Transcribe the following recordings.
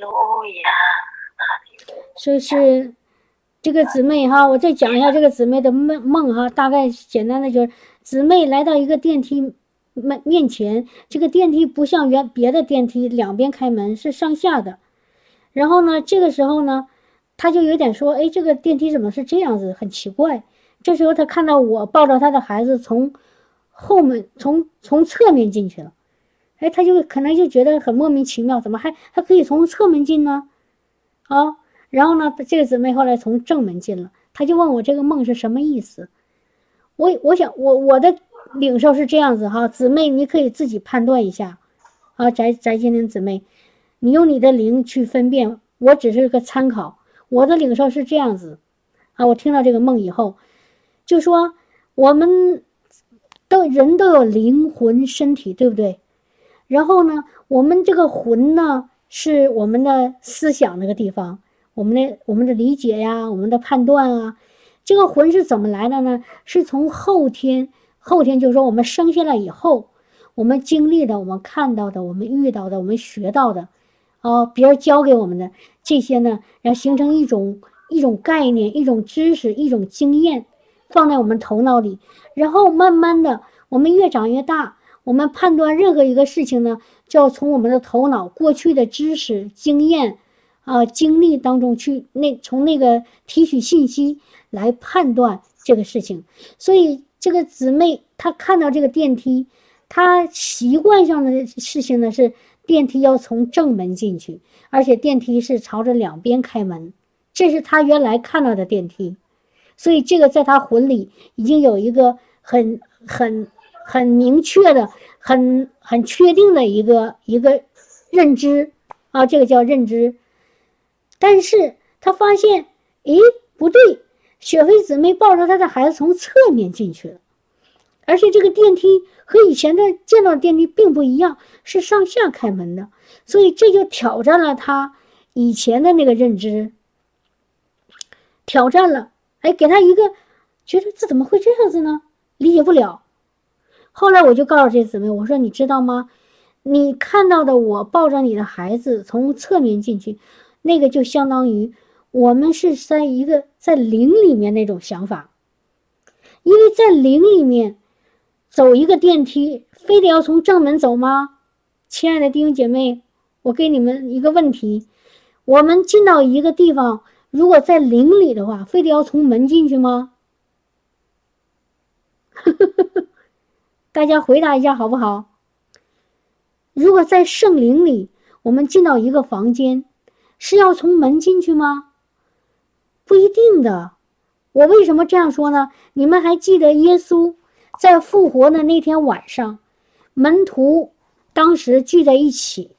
路亚。说是这个姊妹哈，我再讲一下这个姊妹的梦梦哈，大概简单的就是姊妹来到一个电梯面面前，这个电梯不像原别的电梯两边开门是上下的，然后呢，这个时候呢，她就有点说，哎，这个电梯怎么是这样子，很奇怪。这时候她看到我抱着她的孩子从后门从从侧面进去了，哎，她就可能就觉得很莫名其妙，怎么还还可以从侧门进呢？啊？然后呢，这个姊妹后来从正门进了，她就问我这个梦是什么意思。我我想我我的领受是这样子哈，姊妹你可以自己判断一下啊，翟翟金玲姊妹，你用你的灵去分辨，我只是个参考。我的领受是这样子啊，我听到这个梦以后，就说我们都人都有灵魂身体，对不对？然后呢，我们这个魂呢，是我们的思想那个地方。我们的我们的理解呀，我们的判断啊，这个魂是怎么来的呢？是从后天，后天就是说我们生下来以后，我们经历的，我们看到的，我们遇到的，我们学到的，啊，别人教给我们的这些呢，然后形成一种一种概念，一种知识，一种经验，放在我们头脑里，然后慢慢的，我们越长越大，我们判断任何一个事情呢，就要从我们的头脑过去的知识经验。啊，经历当中去那从那个提取信息来判断这个事情，所以这个姊妹她看到这个电梯，她习惯上的事情呢是电梯要从正门进去，而且电梯是朝着两边开门，这是她原来看到的电梯，所以这个在她魂里已经有一个很很很明确的、很很确定的一个一个认知啊，这个叫认知。但是他发现，咦，不对，雪飞姊妹抱着她的孩子从侧面进去了，而且这个电梯和以前的见到的电梯并不一样，是上下开门的，所以这就挑战了他以前的那个认知，挑战了，哎，给他一个觉得这怎么会这样子呢？理解不了。后来我就告诉这姊妹，我说你知道吗？你看到的我抱着你的孩子从侧面进去。那个就相当于我们是在一个在灵里面那种想法，因为在灵里面走一个电梯，非得要从正门走吗？亲爱的弟兄姐妹，我给你们一个问题：我们进到一个地方，如果在灵里的话，非得要从门进去吗？呵呵呵呵大家回答一下好不好？如果在圣灵里，我们进到一个房间。是要从门进去吗？不一定的。我为什么这样说呢？你们还记得耶稣在复活的那天晚上，门徒当时聚在一起。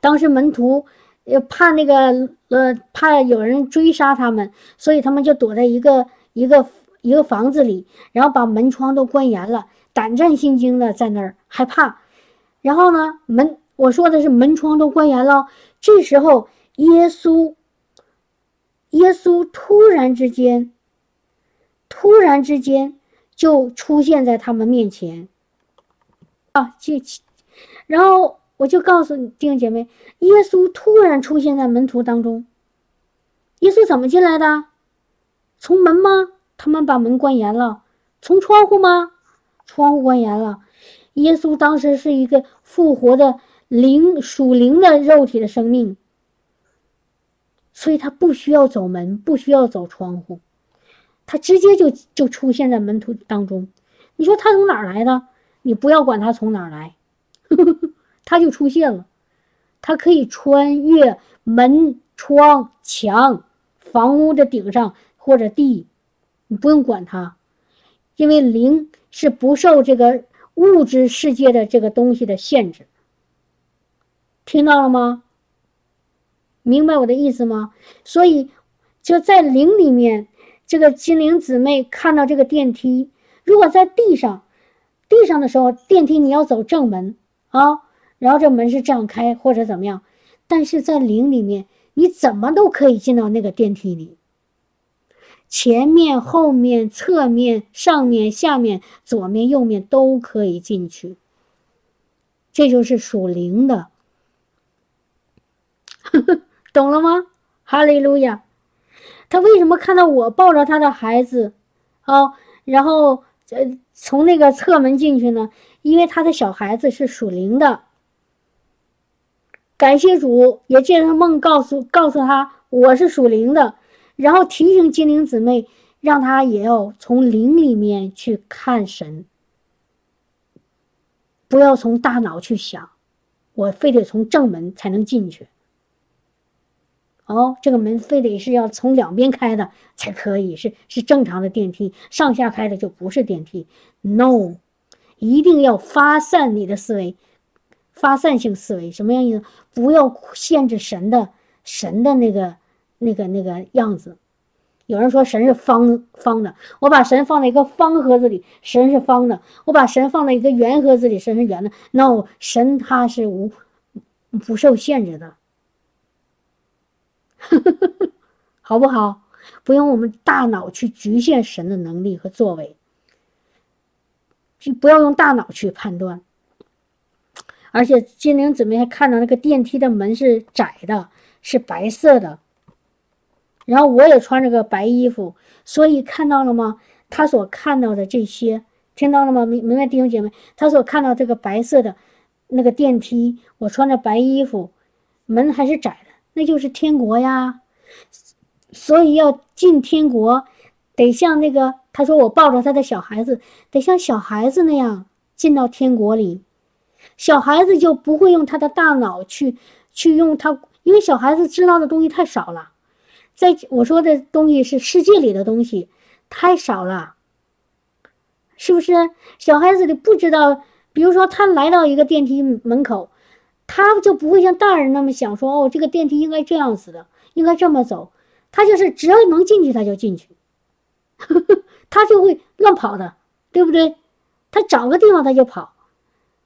当时门徒呃怕那个呃怕有人追杀他们，所以他们就躲在一个一个一个房子里，然后把门窗都关严了，胆战心惊的在那儿害怕。然后呢，门。我说的是门窗都关严了。这时候，耶稣，耶稣突然之间，突然之间就出现在他们面前。啊，就，然后我就告诉你弟兄姐妹，耶稣突然出现在门徒当中。耶稣怎么进来的？从门吗？他们把门关严了。从窗户吗？窗户关严了。耶稣当时是一个复活的。灵属灵的肉体的生命，所以他不需要走门，不需要走窗户，他直接就就出现在门徒当中。你说他从哪儿来的？你不要管他从哪儿来，他就出现了。他可以穿越门窗墙、房屋的顶上或者地，你不用管他，因为灵是不受这个物质世界的这个东西的限制。听到了吗？明白我的意思吗？所以就在灵里面，这个精灵姊妹看到这个电梯，如果在地上，地上的时候，电梯你要走正门啊，然后这门是这样开或者怎么样，但是在灵里面，你怎么都可以进到那个电梯里，前面、后面、侧面、上面、下面、左面、右面都可以进去，这就是属灵的。懂了吗？哈利路亚！他为什么看到我抱着他的孩子，啊，然后呃从那个侧门进去呢？因为他的小孩子是属灵的。感谢主，也借着梦告诉告诉他我是属灵的，然后提醒精灵姊妹，让她也要从灵里面去看神，不要从大脑去想，我非得从正门才能进去。哦，这个门非得是要从两边开的才可以，是是正常的电梯，上下开的就不是电梯。No，一定要发散你的思维。发散性思维什么样意思？不要限制神的神的那个那个那个样子。有人说神是方方的，我把神放在一个方盒子里，神是方的；我把神放在一个圆盒子里，神是圆的。No，神他是无不受限制的，好不好？不用我们大脑去局限神的能力和作为，就不要用大脑去判断。而且精灵姊妹还看到那个电梯的门是窄的，是白色的。然后我也穿着个白衣服，所以看到了吗？他所看到的这些，听到了吗？明明白弟兄姐妹，他所看到这个白色的那个电梯，我穿着白衣服，门还是窄的，那就是天国呀。所以要进天国，得像那个他说我抱着他的小孩子，得像小孩子那样进到天国里。小孩子就不会用他的大脑去去用他，因为小孩子知道的东西太少了。在我说的东西是世界里的东西，太少了，是不是？小孩子里不知道，比如说他来到一个电梯门口，他就不会像大人那么想说：“哦，这个电梯应该这样子的，应该这么走。”他就是只要能进去，他就进去，他就会乱跑的，对不对？他找个地方他就跑，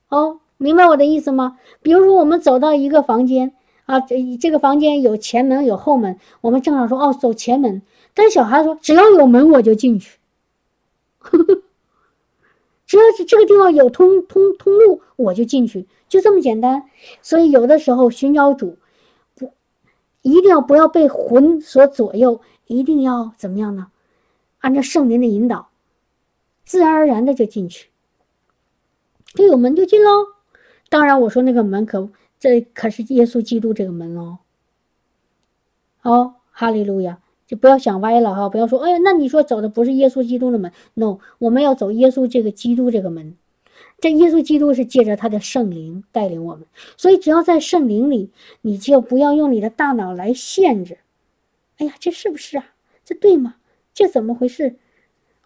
哦。明白我的意思吗？比如说，我们走到一个房间啊，这这个房间有前门有后门，我们正常说哦，走前门。但是小孩说，只要有门我就进去，只要是这个地方有通通通路我就进去，就这么简单。所以有的时候寻找主，不一定要不要被魂所左右，一定要怎么样呢？按照圣灵的引导，自然而然的就进去，就有门就进喽。当然，我说那个门可这可是耶稣基督这个门哦。哦，哈利路亚，就不要想歪了哈，不要说哎呀，那你说走的不是耶稣基督的门？No，我们要走耶稣这个基督这个门。这耶稣基督是借着他的圣灵带领我们，所以只要在圣灵里，你就不要用你的大脑来限制。哎呀，这是不是啊？这对吗？这怎么回事？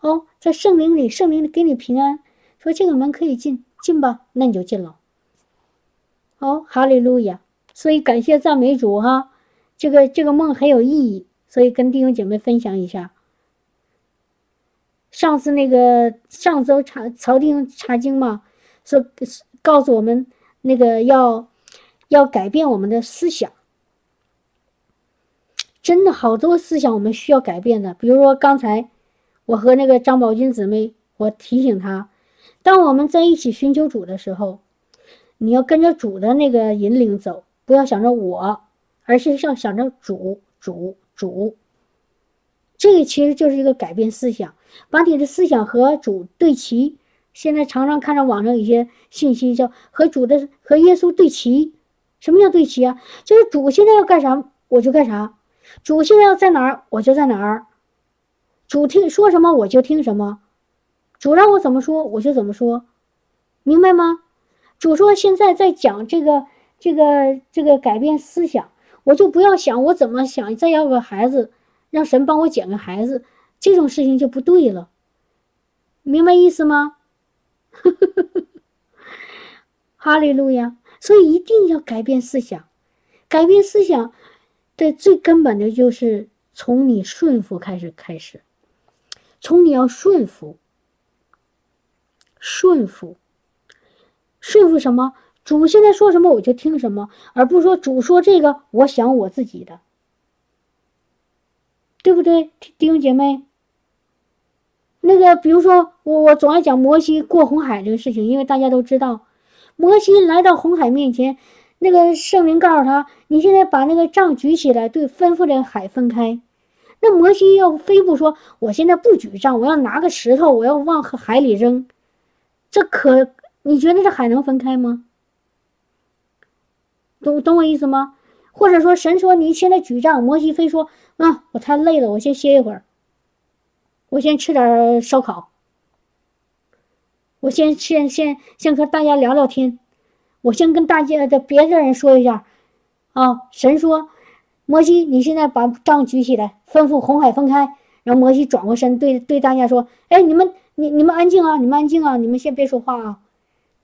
哦，在圣灵里，圣灵给你平安，说这个门可以进，进吧，那你就进了。哦，哈利路亚！所以感谢赞美主哈，这个这个梦很有意义，所以跟弟兄姐妹分享一下。上次那个上周查曹定查经嘛，说告诉我们那个要要改变我们的思想，真的好多思想我们需要改变的。比如说刚才我和那个张宝军姊妹，我提醒他，当我们在一起寻求主的时候。你要跟着主的那个引领走，不要想着我，而是要想着主主主。这个其实就是一个改变思想，把你的思想和主对齐。现在常常看到网上有些信息叫和主的和耶稣对齐。什么叫对齐啊？就是主现在要干啥我就干啥，主现在要在哪儿我就在哪儿，主听说什么我就听什么，主让我怎么说我就怎么说，明白吗？主说：“现在在讲这个，这个，这个改变思想，我就不要想我怎么想，再要个孩子，让神帮我捡个孩子，这种事情就不对了，明白意思吗？” 哈利路亚！所以一定要改变思想，改变思想的最根本的就是从你顺服开始，开始，从你要顺服，顺服。顺服什么主现在说什么我就听什么，而不是说主说这个我想我自己的，对不对，弟兄姐妹？那个比如说我我总爱讲摩西过红海这个事情，因为大家都知道，摩西来到红海面前，那个圣灵告诉他：“你现在把那个杖举起来，对，吩咐这海分开。”那摩西要非不说：“我现在不举杖，我要拿个石头，我要往海里扔。”这可你觉得这海能分开吗？懂懂我意思吗？或者说神说你现在举杖，摩西非说：“啊，我太累了，我先歇一会儿，我先吃点烧烤，我先先先先和大家聊聊天。”我先跟大家的别的人说一下，啊，神说，摩西，你现在把杖举起来，吩咐红海分开。然后摩西转过身对对大家说：“哎，你们你你们安静啊，你们安静啊，你们先别说话啊，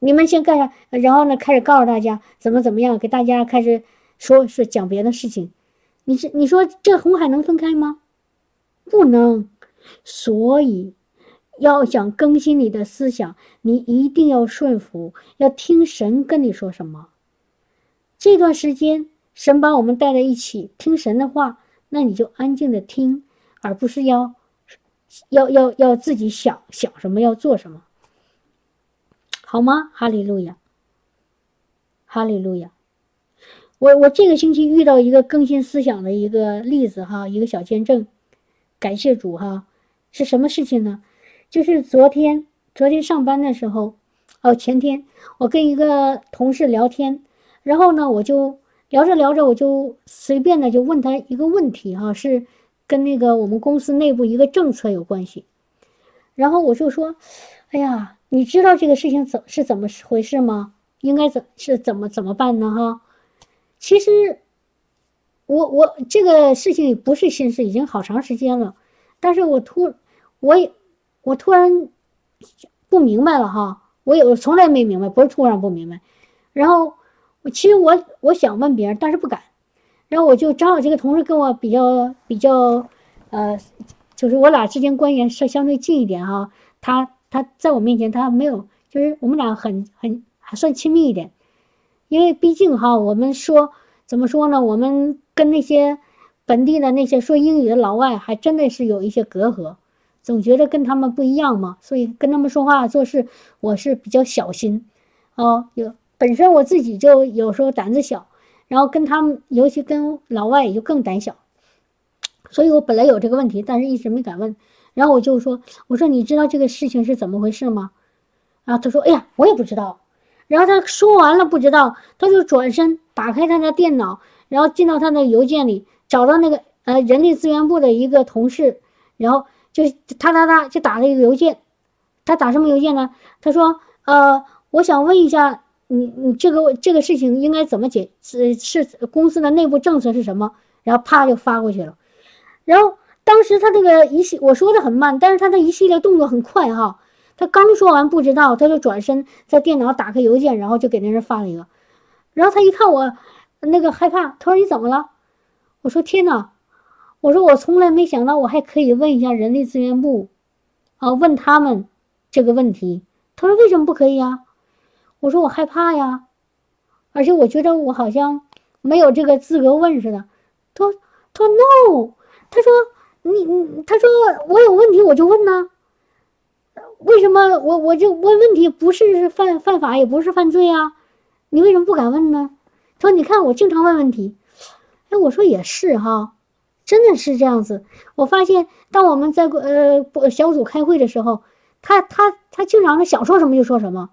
你们先干啥？”然后呢，开始告诉大家怎么怎么样，给大家开始说是讲别的事情。你是你说这红海能分开吗？不能，所以。要想更新你的思想，你一定要顺服，要听神跟你说什么。这段时间，神把我们带在一起听神的话，那你就安静的听，而不是要，要要要自己想想什么要做什么，好吗？哈利路亚，哈利路亚。我我这个星期遇到一个更新思想的一个例子哈，一个小见证，感谢主哈，是什么事情呢？就是昨天，昨天上班的时候，哦，前天我跟一个同事聊天，然后呢，我就聊着聊着，我就随便的就问他一个问题，哈，是跟那个我们公司内部一个政策有关系。然后我就说，哎呀，你知道这个事情怎是怎么回事吗？应该怎是怎么怎么办呢？哈，其实我我这个事情不是新事，已经好长时间了，但是我突我也。我突然不明白了哈，我有从来没明白，不是突然不明白。然后我其实我我想问别人，但是不敢。然后我就正好这个同事跟我比较比较，呃，就是我俩之间关系是相对近一点哈。他他在我面前他没有，就是我们俩很很还算亲密一点。因为毕竟哈，我们说怎么说呢？我们跟那些本地的那些说英语的老外还真的是有一些隔阂。总觉得跟他们不一样嘛，所以跟他们说话做事，我是比较小心，哦，有本身我自己就有时候胆子小，然后跟他们，尤其跟老外也就更胆小，所以我本来有这个问题，但是一直没敢问。然后我就说，我说你知道这个事情是怎么回事吗？然后他说，哎呀，我也不知道。然后他说完了不知道，他就转身打开他的电脑，然后进到他的邮件里，找到那个呃人力资源部的一个同事，然后。就他他他就打了一个邮件，他打什么邮件呢？他说：“呃，我想问一下，你你这个这个事情应该怎么解？是是公司的内部政策是什么？”然后啪就发过去了。然后当时他这个一系我说的很慢，但是他的一系列动作很快哈。他刚说完不知道，他就转身在电脑打开邮件，然后就给那人发了一个。然后他一看我那个害怕，他说：“你怎么了？”我说：“天哪！”我说我从来没想到我还可以问一下人力资源部，啊，问他们这个问题。他说为什么不可以呀？我说我害怕呀，而且我觉得我好像没有这个资格问似的。他说他说 no，他说你你他说我有问题我就问呐，为什么我我就问问题不是犯犯法也不是犯罪啊？你为什么不敢问呢？他说你看我经常问问题，哎，我说也是哈。真的是这样子，我发现当我们在呃小组开会的时候，他他他经常是想说什么就说什么，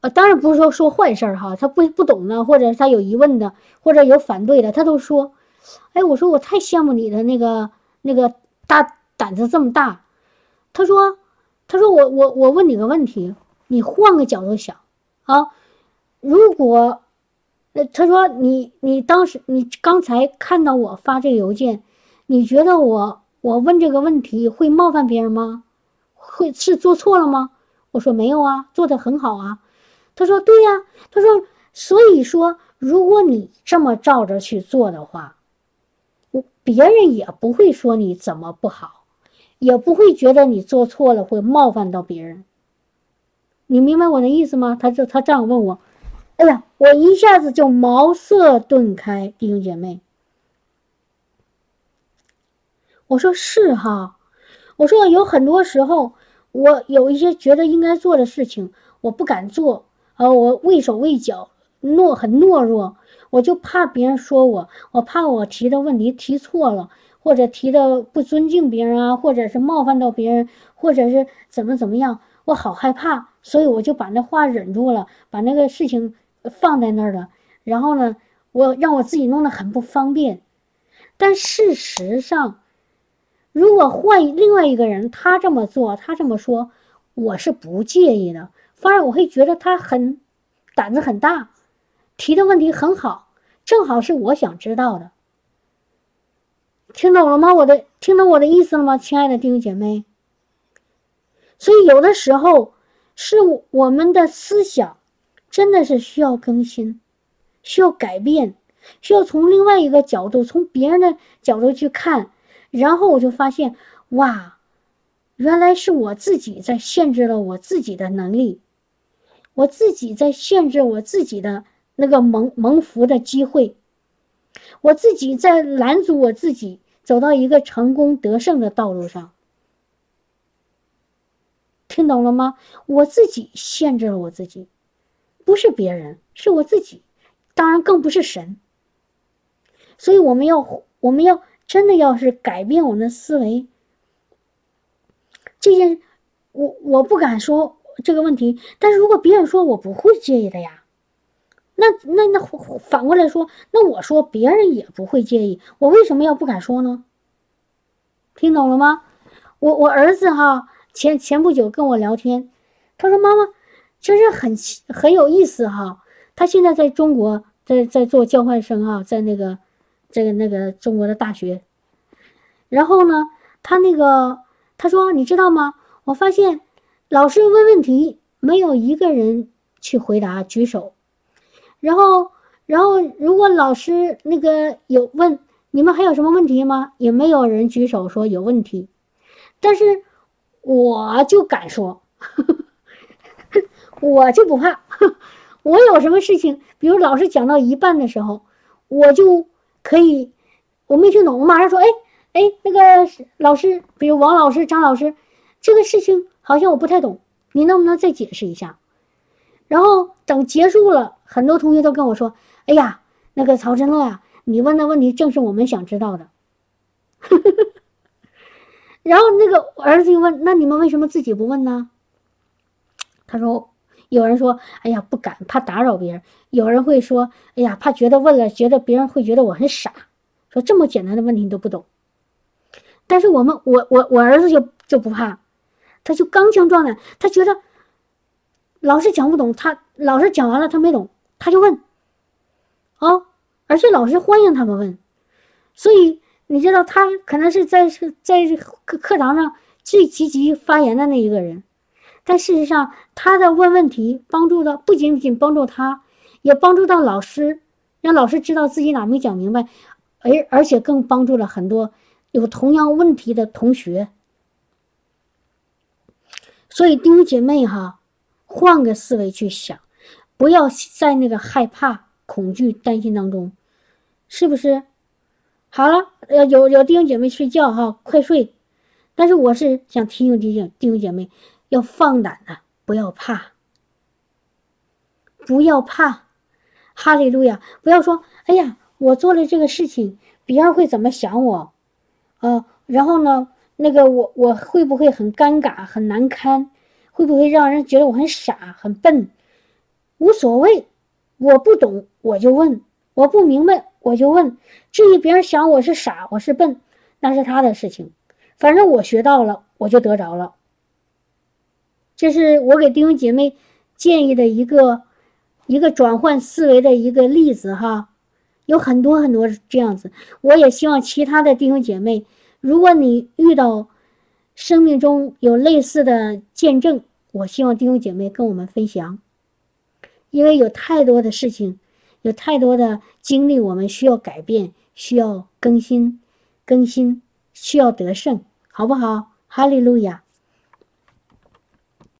呃，当然不是说说坏事儿哈，他不不懂的，或者他有疑问的，或者有反对的，他都说。哎，我说我太羡慕你的那个那个大胆子这么大。他说，他说我我我问你个问题，你换个角度想啊，如果。他说：“你你当时你刚才看到我发这个邮件，你觉得我我问这个问题会冒犯别人吗？会是做错了吗？”我说：“没有啊，做的很好啊。”他说：“对呀。”他说：“所以说，如果你这么照着去做的话，别人也不会说你怎么不好，也不会觉得你做错了会冒犯到别人。你明白我的意思吗？”他就他这样问我。哎呀，我一下子就茅塞顿开，弟兄姐妹。我说是哈，我说有很多时候，我有一些觉得应该做的事情，我不敢做，啊，我畏手畏脚，懦很懦弱，我就怕别人说我，我怕我提的问题提错了，或者提的不尊敬别人啊，或者是冒犯到别人，或者是怎么怎么样，我好害怕，所以我就把那话忍住了，把那个事情放在那儿了。然后呢，我让我自己弄得很不方便。但事实上，如果换另外一个人，他这么做，他这么说，我是不介意的，反而我会觉得他很胆子很大，提的问题很好，正好是我想知道的。听懂了吗？我的听懂我的意思了吗，亲爱的弟兄姐妹？所以有的时候是我们的思想真的是需要更新，需要改变。需要从另外一个角度，从别人的角度去看，然后我就发现，哇，原来是我自己在限制了我自己的能力，我自己在限制我自己的那个蒙蒙福的机会，我自己在拦阻我自己走到一个成功得胜的道路上。听懂了吗？我自己限制了我自己，不是别人，是我自己，当然更不是神。所以我们要，我们要真的要是改变我们的思维，这件，我我不敢说这个问题，但是如果别人说，我不会介意的呀。那那那反过来说，那我说别人也不会介意，我为什么要不敢说呢？听懂了吗？我我儿子哈前前不久跟我聊天，他说妈妈，真是很很有意思哈。他现在在中国在在做交换生哈，在那个。这个那个中国的大学，然后呢，他那个他说，你知道吗？我发现老师问问题，没有一个人去回答举手。然后，然后如果老师那个有问你们还有什么问题吗？也没有人举手说有问题。但是我就敢说，呵 呵我就不怕。我有什么事情，比如老师讲到一半的时候，我就。可以，我没听懂，我马上说，哎哎，那个老师，比如王老师、张老师，这个事情好像我不太懂，你能不能再解释一下？然后等结束了，很多同学都跟我说，哎呀，那个曹真乐啊，你问的问题正是我们想知道的。然后那个儿子就问，那你们为什么自己不问呢？他说。有人说：“哎呀，不敢，怕打扰别人。”有人会说：“哎呀，怕觉得问了，觉得别人会觉得我很傻。”说这么简单的问题你都不懂。但是我们，我我我儿子就就不怕，他就刚强壮胆，他觉得老师讲不懂，他老师讲完了他没懂，他就问。哦，而且老师欢迎他们问，所以你知道他可能是在是在课课堂上最积极发言的那一个人。但事实上，他的问问题帮助的不仅仅帮助他，也帮助到老师，让老师知道自己哪没讲明白，而而且更帮助了很多有同样问题的同学。所以弟兄姐妹哈，换个思维去想，不要在那个害怕、恐惧、担心当中，是不是？好了，呃，有有弟兄姐妹睡觉哈，快睡。但是我是想提醒提醒弟兄姐妹。要放胆的，不要怕，不要怕，哈利路亚！不要说，哎呀，我做了这个事情，别人会怎么想我？啊，然后呢，那个我我会不会很尴尬、很难堪？会不会让人觉得我很傻、很笨？无所谓，我不懂我就问，我不明白我就问。至于别人想我是傻、我是笨，那是他的事情，反正我学到了，我就得着了。这是我给弟兄姐妹建议的一个一个转换思维的一个例子哈，有很多很多这样子。我也希望其他的弟兄姐妹，如果你遇到生命中有类似的见证，我希望弟兄姐妹跟我们分享，因为有太多的事情，有太多的经历，我们需要改变，需要更新，更新，需要得胜，好不好？哈利路亚。